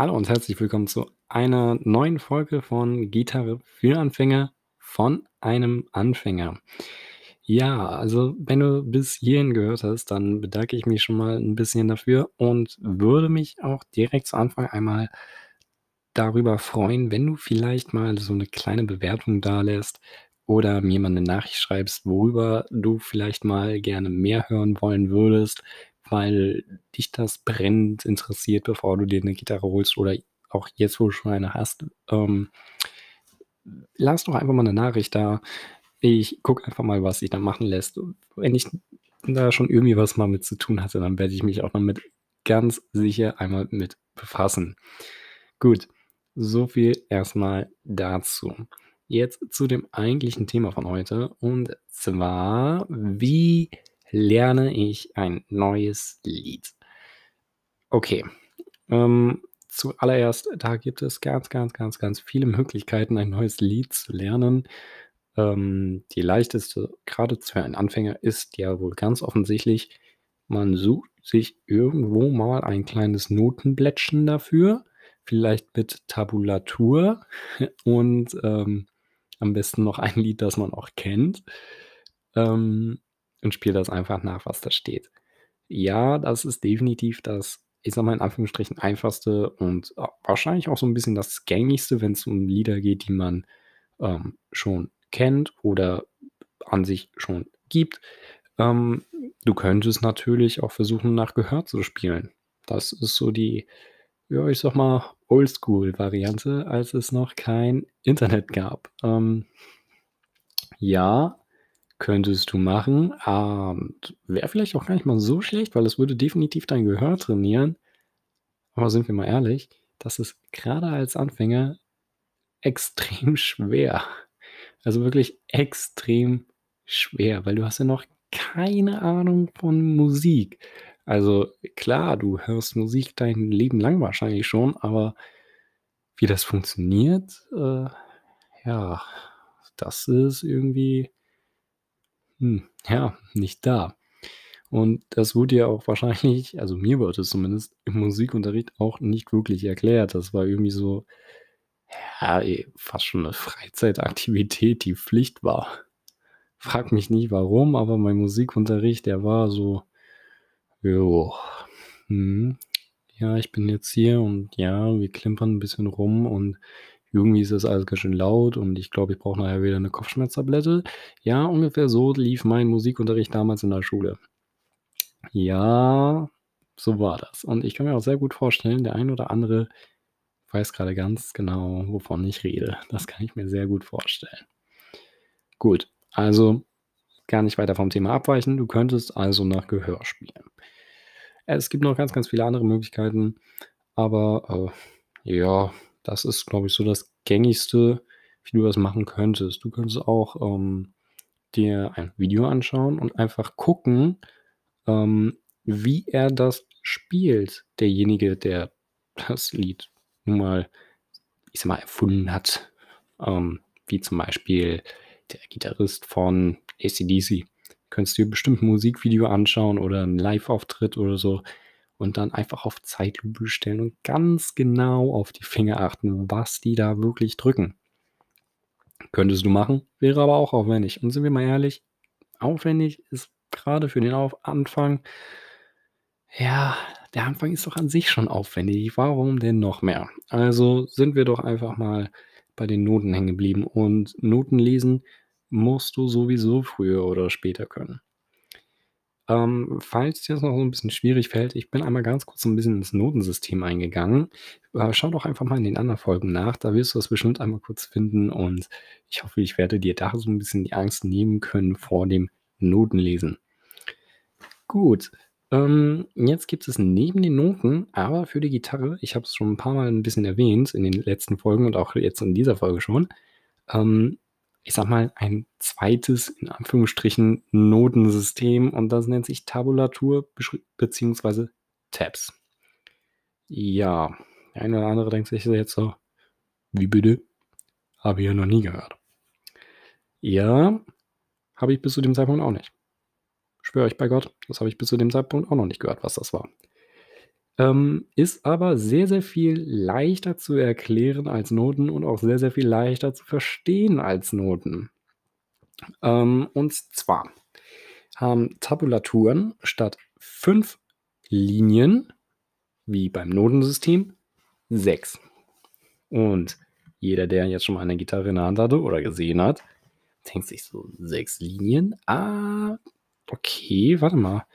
Hallo und herzlich willkommen zu einer neuen Folge von Gitarre für Anfänger von einem Anfänger. Ja, also wenn du bis hierhin gehört hast, dann bedanke ich mich schon mal ein bisschen dafür und würde mich auch direkt zu Anfang einmal darüber freuen, wenn du vielleicht mal so eine kleine Bewertung dalässt oder mir mal eine Nachricht schreibst, worüber du vielleicht mal gerne mehr hören wollen würdest, weil dich das brennend interessiert, bevor du dir eine Gitarre holst oder auch jetzt, wo du schon eine hast. Ähm, lass doch einfach mal eine Nachricht da. Ich gucke einfach mal, was sich da machen lässt. wenn ich da schon irgendwie was mal mit zu tun hatte, dann werde ich mich auch noch mit ganz sicher einmal mit befassen. Gut, so viel erstmal dazu. Jetzt zu dem eigentlichen Thema von heute und zwar, wie lerne ich ein neues Lied? Okay, ähm, zuallererst, da gibt es ganz, ganz, ganz, ganz viele Möglichkeiten, ein neues Lied zu lernen. Ähm, die leichteste, gerade für einen Anfänger, ist ja wohl ganz offensichtlich, man sucht sich irgendwo mal ein kleines Notenblättchen dafür, vielleicht mit Tabulatur und ähm, am besten noch ein Lied, das man auch kennt. Ähm, und spiele das einfach nach, was da steht. Ja, das ist definitiv das, ich sag mal in Anführungsstrichen, einfachste und wahrscheinlich auch so ein bisschen das gängigste, wenn es um Lieder geht, die man ähm, schon kennt oder an sich schon gibt. Ähm, du könntest natürlich auch versuchen, nach Gehör zu spielen. Das ist so die, ja, ich sag mal, Oldschool-Variante, als es noch kein Internet gab. Ähm, ja, Könntest du machen. Und wäre vielleicht auch gar nicht mal so schlecht, weil es würde definitiv dein Gehör trainieren. Aber sind wir mal ehrlich, das ist gerade als Anfänger extrem schwer. Also wirklich extrem schwer, weil du hast ja noch keine Ahnung von Musik. Also klar, du hörst Musik dein Leben lang wahrscheinlich schon, aber wie das funktioniert, äh, ja, das ist irgendwie hm, ja, nicht da. Und das wurde ja auch wahrscheinlich, also mir wurde es zumindest im Musikunterricht auch nicht wirklich erklärt. Das war irgendwie so, ja, fast schon eine Freizeitaktivität, die Pflicht war. Frag mich nicht warum, aber mein Musikunterricht, der war so, jo, hm, ja, ich bin jetzt hier und ja, wir klimpern ein bisschen rum und irgendwie ist das alles ganz schön laut und ich glaube, ich brauche nachher wieder eine Kopfschmerztablette. Ja, ungefähr so lief mein Musikunterricht damals in der Schule. Ja, so war das. Und ich kann mir auch sehr gut vorstellen, der ein oder andere weiß gerade ganz genau, wovon ich rede. Das kann ich mir sehr gut vorstellen. Gut, also gar nicht weiter vom Thema abweichen. Du könntest also nach Gehör spielen. Es gibt noch ganz, ganz viele andere Möglichkeiten, aber äh, ja, das ist, glaube ich, so das Gängigste, wie du das machen könntest. Du könntest auch ähm, dir ein Video anschauen und einfach gucken, ähm, wie er das spielt, derjenige, der das Lied nun mal, ich sag mal, erfunden hat. Ähm, wie zum Beispiel der Gitarrist von ACDC. Könntest du dir bestimmt ein Musikvideo anschauen oder einen Live-Auftritt oder so und dann einfach auf Zeitlupe stellen und ganz genau auf die Finger achten, was die da wirklich drücken. Könntest du machen, wäre aber auch aufwendig. Und sind wir mal ehrlich, aufwendig ist gerade für den Anfang, ja, der Anfang ist doch an sich schon aufwendig. Warum denn noch mehr? Also sind wir doch einfach mal bei den Noten hängen geblieben. Und Noten lesen musst du sowieso früher oder später können. Ähm, falls dir das noch so ein bisschen schwierig fällt, ich bin einmal ganz kurz so ein bisschen ins Notensystem eingegangen. Äh, schau doch einfach mal in den anderen Folgen nach, da wirst du das bestimmt einmal kurz finden und ich hoffe, ich werde dir da so ein bisschen die Angst nehmen können vor dem Notenlesen. Gut, ähm, jetzt gibt es neben den Noten, aber für die Gitarre, ich habe es schon ein paar Mal ein bisschen erwähnt in den letzten Folgen und auch jetzt in dieser Folge schon, ähm, ich sag mal, ein zweites, in Anführungsstrichen, Notensystem und das nennt sich Tabulatur bzw. Tabs. Ja, der eine oder andere denkt sich jetzt so, wie bitte? Habe ich ja noch nie gehört. Ja, habe ich bis zu dem Zeitpunkt auch nicht. Schwöre euch bei Gott, das habe ich bis zu dem Zeitpunkt auch noch nicht gehört, was das war. Ähm, ist aber sehr, sehr viel leichter zu erklären als Noten und auch sehr, sehr viel leichter zu verstehen als Noten. Ähm, und zwar haben Tabulaturen statt 5 Linien, wie beim Notensystem, 6. Und jeder, der jetzt schon mal eine Gitarre in der Hand hatte oder gesehen hat, denkt sich so, 6 Linien? Ah, okay, warte mal.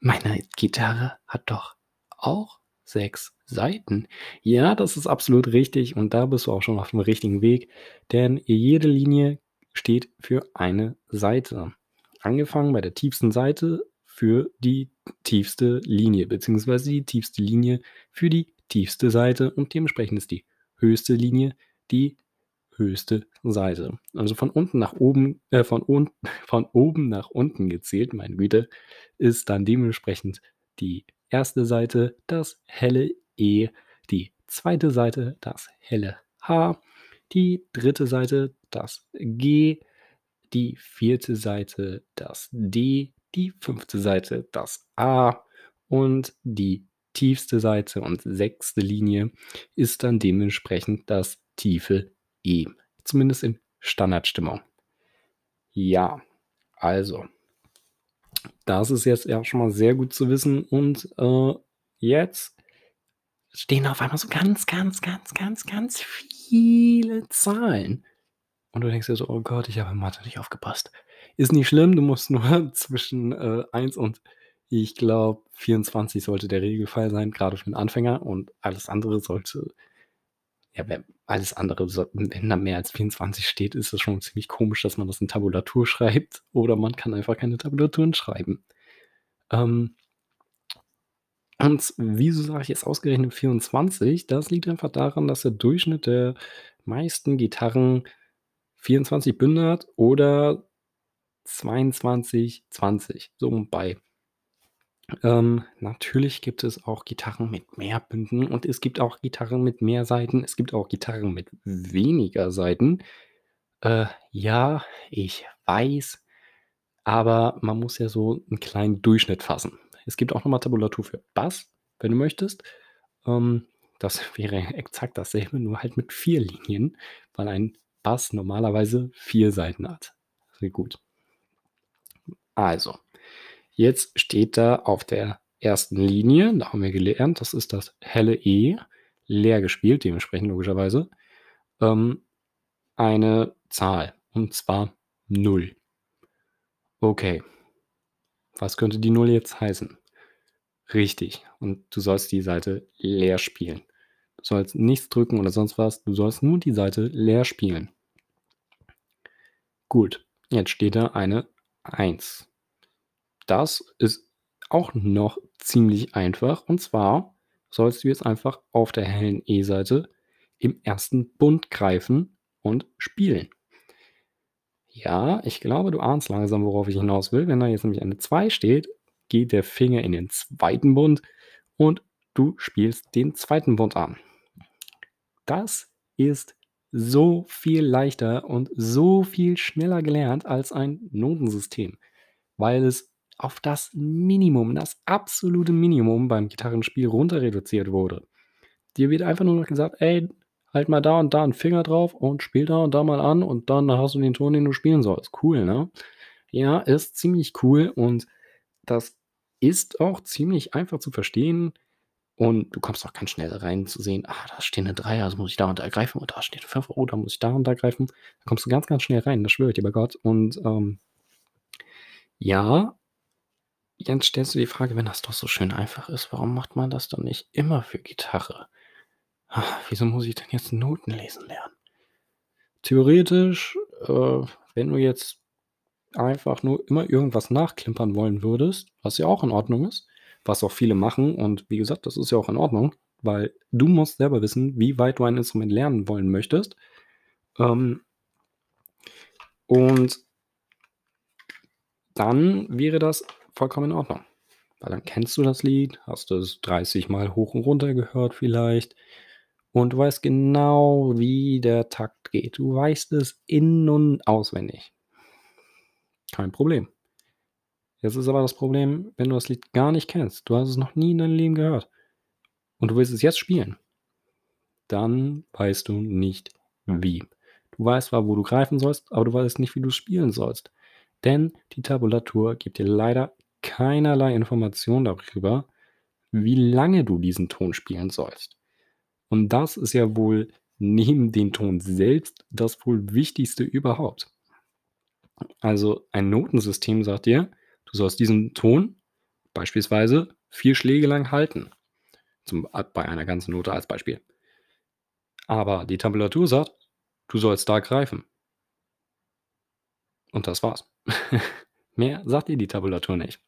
Meine Gitarre hat doch auch 6 Saiten. Ja, das ist absolut richtig und da bist du auch schon auf dem richtigen Weg, denn jede Linie steht für eine Saite. Angefangen bei der tiefsten Seite für die tiefste Linie, beziehungsweise die tiefste Linie für die tiefste Seite und dementsprechend ist die höchste Linie die höchste Seite. Also von unten nach oben, äh, von, un von oben nach unten gezählt, meine Güte, ist dann dementsprechend die erste Seite das helle E, die zweite Seite das helle H, die dritte Seite das G, die vierte Seite das D, die fünfte Seite das A und die tiefste Seite und sechste Linie ist dann dementsprechend das tiefe E. Zumindest in Standardstimmung. Ja, also, das ist jetzt ja schon mal sehr gut zu wissen. Und äh, jetzt stehen auf einmal so ganz, ganz, ganz, ganz, ganz viele Zahlen. Und du denkst dir so, oh Gott, ich habe in Mathe nicht aufgepasst. Ist nicht schlimm, du musst nur zwischen äh, 1 und ich glaube 24 sollte der Regelfall sein, gerade für einen Anfänger. Und alles andere sollte, ja, alles andere, wenn da mehr als 24 steht, ist es schon ziemlich komisch, dass man das in Tabulatur schreibt. Oder man kann einfach keine Tabulaturen schreiben. Ähm, und wieso sage ich jetzt ausgerechnet 24? Das liegt einfach daran, dass der Durchschnitt der meisten Gitarren 24 Bünde hat oder 22, 20, so bei. Ähm, natürlich gibt es auch Gitarren mit mehr Bünden und es gibt auch Gitarren mit mehr Saiten. Es gibt auch Gitarren mit weniger Saiten. Äh, ja, ich weiß, aber man muss ja so einen kleinen Durchschnitt fassen. Es gibt auch nochmal Tabulatur für Bass, wenn du möchtest. Ähm, das wäre exakt dasselbe, nur halt mit vier Linien, weil ein Bass normalerweise vier Seiten hat. Sehr gut. Also, jetzt steht da auf der ersten Linie, da haben wir gelernt, das ist das helle E, leer gespielt, dementsprechend logischerweise, ähm, eine Zahl, und zwar 0. Okay. Was könnte die 0 jetzt heißen? Richtig. Und du sollst die Seite leer spielen. Du sollst nichts drücken oder sonst was. Du sollst nur die Seite leer spielen. Gut, jetzt steht da eine 1. Das ist auch noch ziemlich einfach. Und zwar sollst du jetzt einfach auf der hellen E-Seite im ersten Bund greifen und spielen. Ja, ich glaube, du ahnst langsam, worauf ich hinaus will. Wenn da jetzt nämlich eine 2 steht, geht der Finger in den zweiten Bund und du spielst den zweiten Bund an. Das ist so viel leichter und so viel schneller gelernt als ein Notensystem, weil es auf das Minimum, das absolute Minimum beim Gitarrenspiel runter reduziert wurde. Dir wird einfach nur noch gesagt, ey, halt mal da und da einen Finger drauf und spiel da und da mal an und dann hast du den Ton, den du spielen sollst. Cool, ne? Ja, ist ziemlich cool und das ist auch ziemlich einfach zu verstehen. Und du kommst auch ganz schnell rein zu sehen, ah, da steht eine 3, also muss ich da und da greifen. Und da steht eine 5, oh, da muss ich da und da greifen. Da kommst du ganz, ganz schnell rein, das schwöre ich dir bei Gott. Und ähm, ja, jetzt stellst du die Frage, wenn das doch so schön einfach ist, warum macht man das dann nicht immer für Gitarre? Ach, wieso muss ich denn jetzt Noten lesen lernen? Theoretisch, äh, wenn du jetzt einfach nur immer irgendwas nachklimpern wollen würdest, was ja auch in Ordnung ist, was auch viele machen und wie gesagt, das ist ja auch in Ordnung, weil du musst selber wissen, wie weit du ein Instrument lernen wollen möchtest. Ähm, und dann wäre das vollkommen in Ordnung. Weil dann kennst du das Lied, hast es 30 Mal hoch und runter gehört vielleicht und du weißt genau, wie der Takt geht. Du weißt es in und auswendig. Kein Problem. Jetzt ist aber das Problem, wenn du das Lied gar nicht kennst. Du hast es noch nie in deinem Leben gehört. und du willst es jetzt spielen, dann weißt du nicht wie. Du weißt zwar, wo du greifen sollst, aber du weißt nicht, wie du spielen sollst. Denn die Tabulatur gibt dir leider keinerlei Information darüber, wie lange du diesen Ton spielen sollst. Und das ist ja wohl neben den Ton selbst das wohl wichtigste überhaupt. Also ein Notensystem sagt dir, du sollst diesen Ton beispielsweise vier Schläge lang halten. Zum, bei einer ganzen Note als Beispiel. Aber die Tabulatur sagt, du sollst da greifen. Und das war's. Mehr sagt dir die Tabulatur nicht.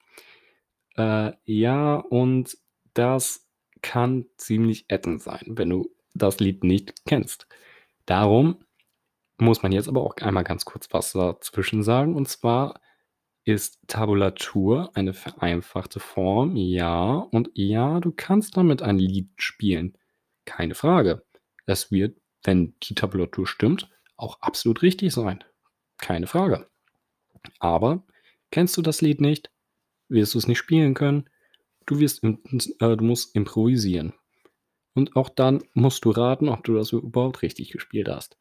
Äh, ja, und das kann ziemlich ätzend sein, wenn du das Lied nicht kennst. Darum muss man jetzt aber auch einmal ganz kurz was dazwischen sagen. Und zwar ist Tabulatur eine vereinfachte Form, ja. Und ja, du kannst damit ein Lied spielen. Keine Frage. Es wird, wenn die Tabulatur stimmt, auch absolut richtig sein. Keine Frage. Aber kennst du das Lied nicht, wirst du es nicht spielen können. Du, wirst, äh, du musst improvisieren. Und auch dann musst du raten, ob du das überhaupt richtig gespielt hast.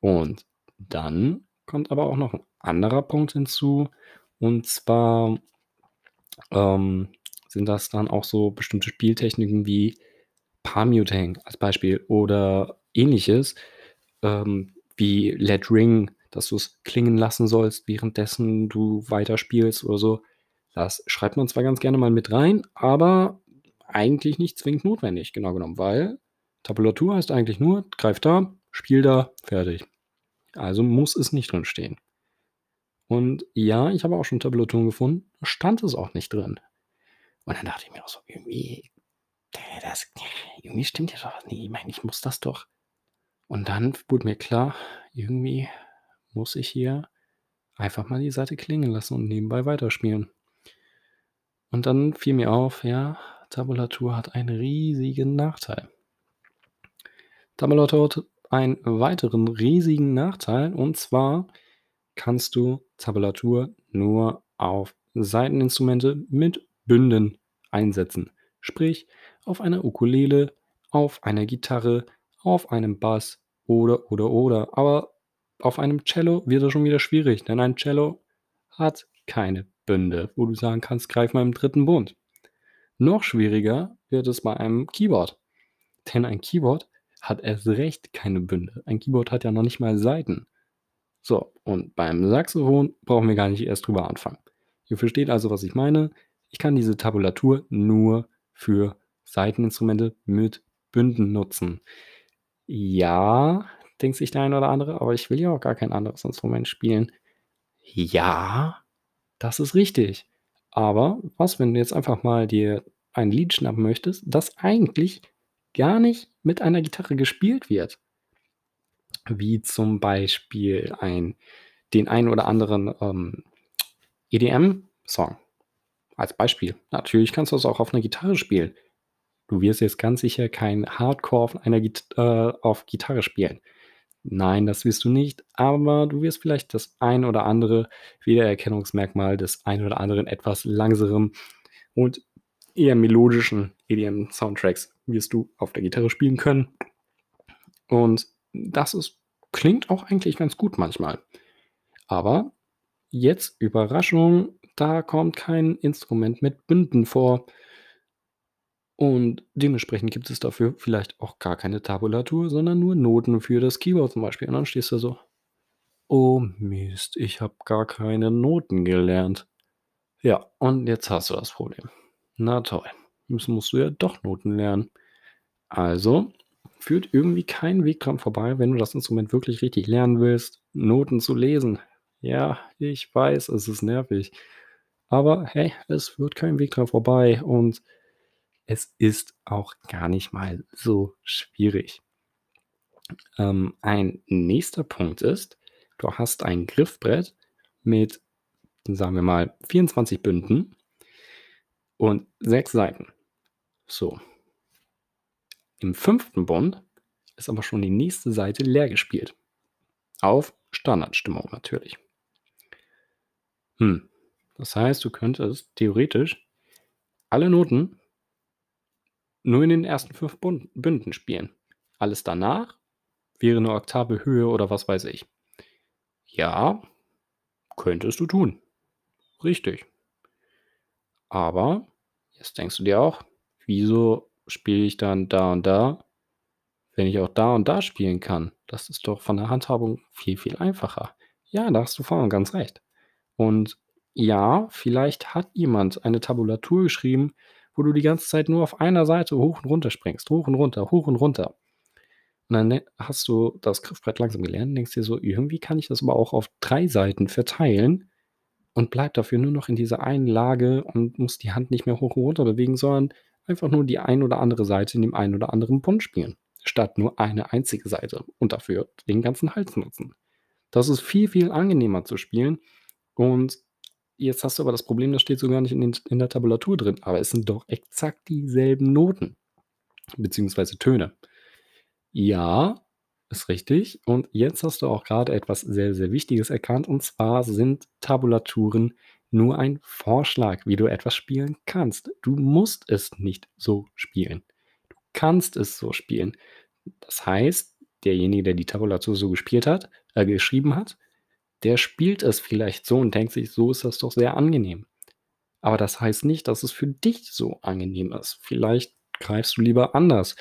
Und dann kommt aber auch noch ein anderer Punkt hinzu. Und zwar ähm, sind das dann auch so bestimmte Spieltechniken wie Palmuting als Beispiel oder ähnliches, ähm, wie Let Ring, dass du es klingen lassen sollst, währenddessen du weiterspielst oder so. Das schreibt man zwar ganz gerne mal mit rein, aber eigentlich nicht zwingend notwendig, genau genommen, weil Tabulatur heißt eigentlich nur, greif da, spiel da, fertig. Also muss es nicht drin stehen. Und ja, ich habe auch schon Tabulaturen gefunden, stand es auch nicht drin. Und dann dachte ich mir auch so, irgendwie, das, irgendwie stimmt ja doch nicht. Ich meine, ich muss das doch. Und dann wurde mir klar, irgendwie muss ich hier einfach mal die Seite klingen lassen und nebenbei weiterspielen. Und dann fiel mir auf, ja, Tabulatur hat einen riesigen Nachteil. Tabulatur hat einen weiteren riesigen Nachteil und zwar kannst du Tabulatur nur auf Saiteninstrumente mit Bünden einsetzen. Sprich, auf einer Ukulele, auf einer Gitarre, auf einem Bass oder, oder, oder. Aber auf einem Cello wird es schon wieder schwierig, denn ein Cello hat keine Bünde, wo du sagen kannst, greif mal im dritten Bund. Noch schwieriger wird es bei einem Keyboard. Denn ein Keyboard hat erst recht keine Bünde. Ein Keyboard hat ja noch nicht mal Saiten. So, und beim Saxophon brauchen wir gar nicht erst drüber anfangen. Ihr versteht also, was ich meine. Ich kann diese Tabulatur nur für Saiteninstrumente mit Bünden nutzen. Ja, denkt sich der eine oder andere, aber ich will ja auch gar kein anderes Instrument spielen. Ja, das ist richtig. Aber was, wenn du jetzt einfach mal dir ein Lied schnappen möchtest, das eigentlich gar nicht mit einer Gitarre gespielt wird? Wie zum Beispiel ein, den einen oder anderen ähm, EDM-Song. Als Beispiel. Natürlich kannst du das auch auf einer Gitarre spielen. Du wirst jetzt ganz sicher kein Hardcore auf, einer Git äh, auf Gitarre spielen. Nein, das wirst du nicht, aber du wirst vielleicht das ein oder andere Wiedererkennungsmerkmal des ein oder anderen etwas langsamen und eher melodischen EDM-Soundtracks wirst du auf der Gitarre spielen können. Und das ist, klingt auch eigentlich ganz gut manchmal. Aber jetzt Überraschung, da kommt kein Instrument mit Bünden vor. Und dementsprechend gibt es dafür vielleicht auch gar keine Tabulatur, sondern nur Noten für das Keyboard zum Beispiel. Und dann stehst du so, oh Mist, ich habe gar keine Noten gelernt. Ja, und jetzt hast du das Problem. Na toll, jetzt musst du ja doch Noten lernen. Also führt irgendwie kein Weg dran vorbei, wenn du das Instrument wirklich richtig lernen willst, Noten zu lesen. Ja, ich weiß, es ist nervig. Aber hey, es führt kein Weg dran vorbei und es ist auch gar nicht mal so schwierig. Ähm, ein nächster Punkt ist, du hast ein Griffbrett mit, sagen wir mal, 24 Bünden und sechs Seiten. So. Im fünften Bund ist aber schon die nächste Seite leer gespielt. Auf Standardstimmung natürlich. Hm. Das heißt, du könntest theoretisch alle Noten nur in den ersten 5 Bun Bünden spielen. Alles danach wäre 'ne Oktave Höhe oder was weiß ich. Ja, könntest du tun. Richtig. Aber jetzt denkst du dir auch: „Wieso spiele ich dann da und da, wenn ich auch da und da spielen kann? Das ist doch von der Handhabung viel, viel einfacher.“ Ja, da hast du und ganz recht. Und ja, vielleicht hat jemand eine Tabulatur geschrieben, wo du die ganze Zeit nur auf einer Seite hoch und runter springst, hoch und runter, hoch und runter. Und dann, hast du das Griffbrett langsam gelernt und denkst dir so: „Irgendwie kann ich das aber auch auf 3 Seiten verteilen und bleibe dafür nur noch in dieser einen Lage und muss die Hand nicht mehr hoch und runter bewegen, sondern einfach nur die ein oder andere Seite in dem einen oder anderen Bund spielen, statt nur eine einzige Seite und dafür den ganzen Hals nutzen.“ Das ist viel, viel angenehmer zu spielen und jetzt hast du aber das Problem, das steht so gar nicht in den in der Tabulatur drin, aber es sind doch exakt dieselben Noten beziehungsweise Töne. Ja, ist richtig. Und jetzt hast du auch grade etwas sehr, sehr Wichtiges erkannt, und zwar sind Tabulaturen nur ein Vorschlag, wie du etwas spielen kannst. Du musst es nicht so spielen. Du kannst es so spielen. Das heißt, derjenige, der die Tabulatur so gespielt hat äh, geschrieben hat, der spielt es vielleicht so und denkt sich: „So ist das doch sehr angenehm.“ Aber das heißt nicht, dass es für dich so angenehm ist. Vielleicht greifst du lieber anders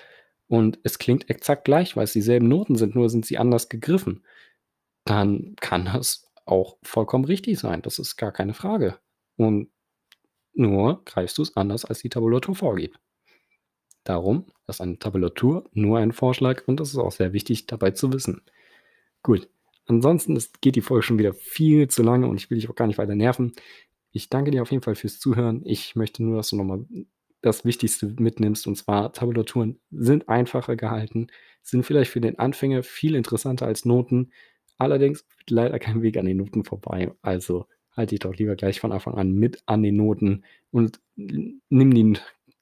und es klingt exakt gleich, weil's dieselben Noten sind, nur sind sie anders gegriffen. Dann kann das auch vollkommen richtig sein. Das ist gar keine Frage. Und nur greifst du's anders, als die Tabulatur vorgibt. Darum ist eine Tabulatur nur ein Vorschlag und das ist auch sehr wichtig dabei zu wissen. Gut, ansonsten ist geht die Folge schon wieder viel zu lange und ich will dich auch gar nicht weiter nerven. Ich danke dir auf jeden Fall fürs Zuhören. Ich möchte nur, dass du noch mal das Wichtigste mitnimmst, und zwar Tabulaturen sind einfacher gehalten, sind vielleicht für den Anfänger viel interessanter als Noten. Allerdings leider kein Weg an den Noten vorbei. Also, halt dich doch lieber gleich von Anfang an mit an den Noten und nimm die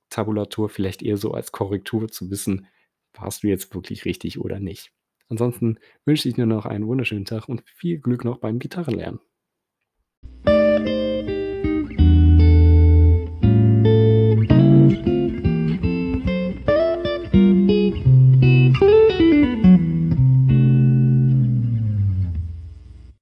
Tabulatur vielleicht eher so als Korrektur zu wissen, warst du jetzt wirklich richtig oder nicht. Ansonsten wünsche ich dir noch einen wunderschönen Tag und viel Glück noch beim Gitarrenlernen.